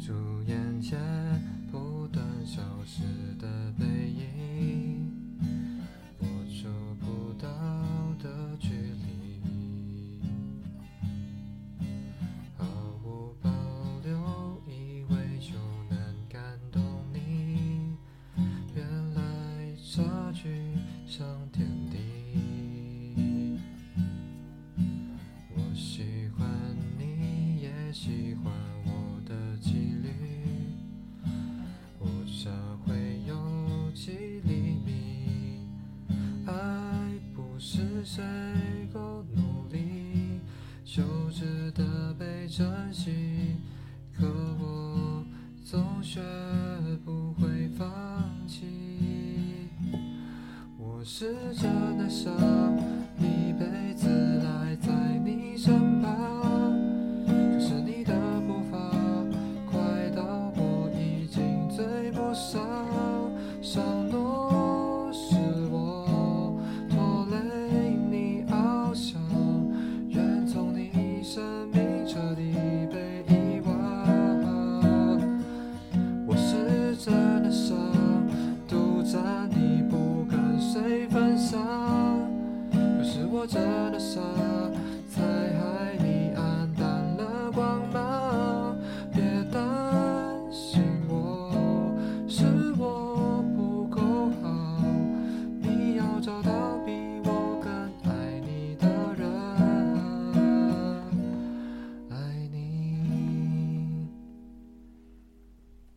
住眼前不断消失的背影，我触不到的距离，毫无保留，以为就能感动你，原来差距像天谁够努力就值得被珍惜，可我总学不会放弃。我试着拿下一辈子赖在你身旁，可是你的步伐快到我已经追不上。承彻底被遗忘。我是真的傻，独占你不跟谁分享。可是我真的傻，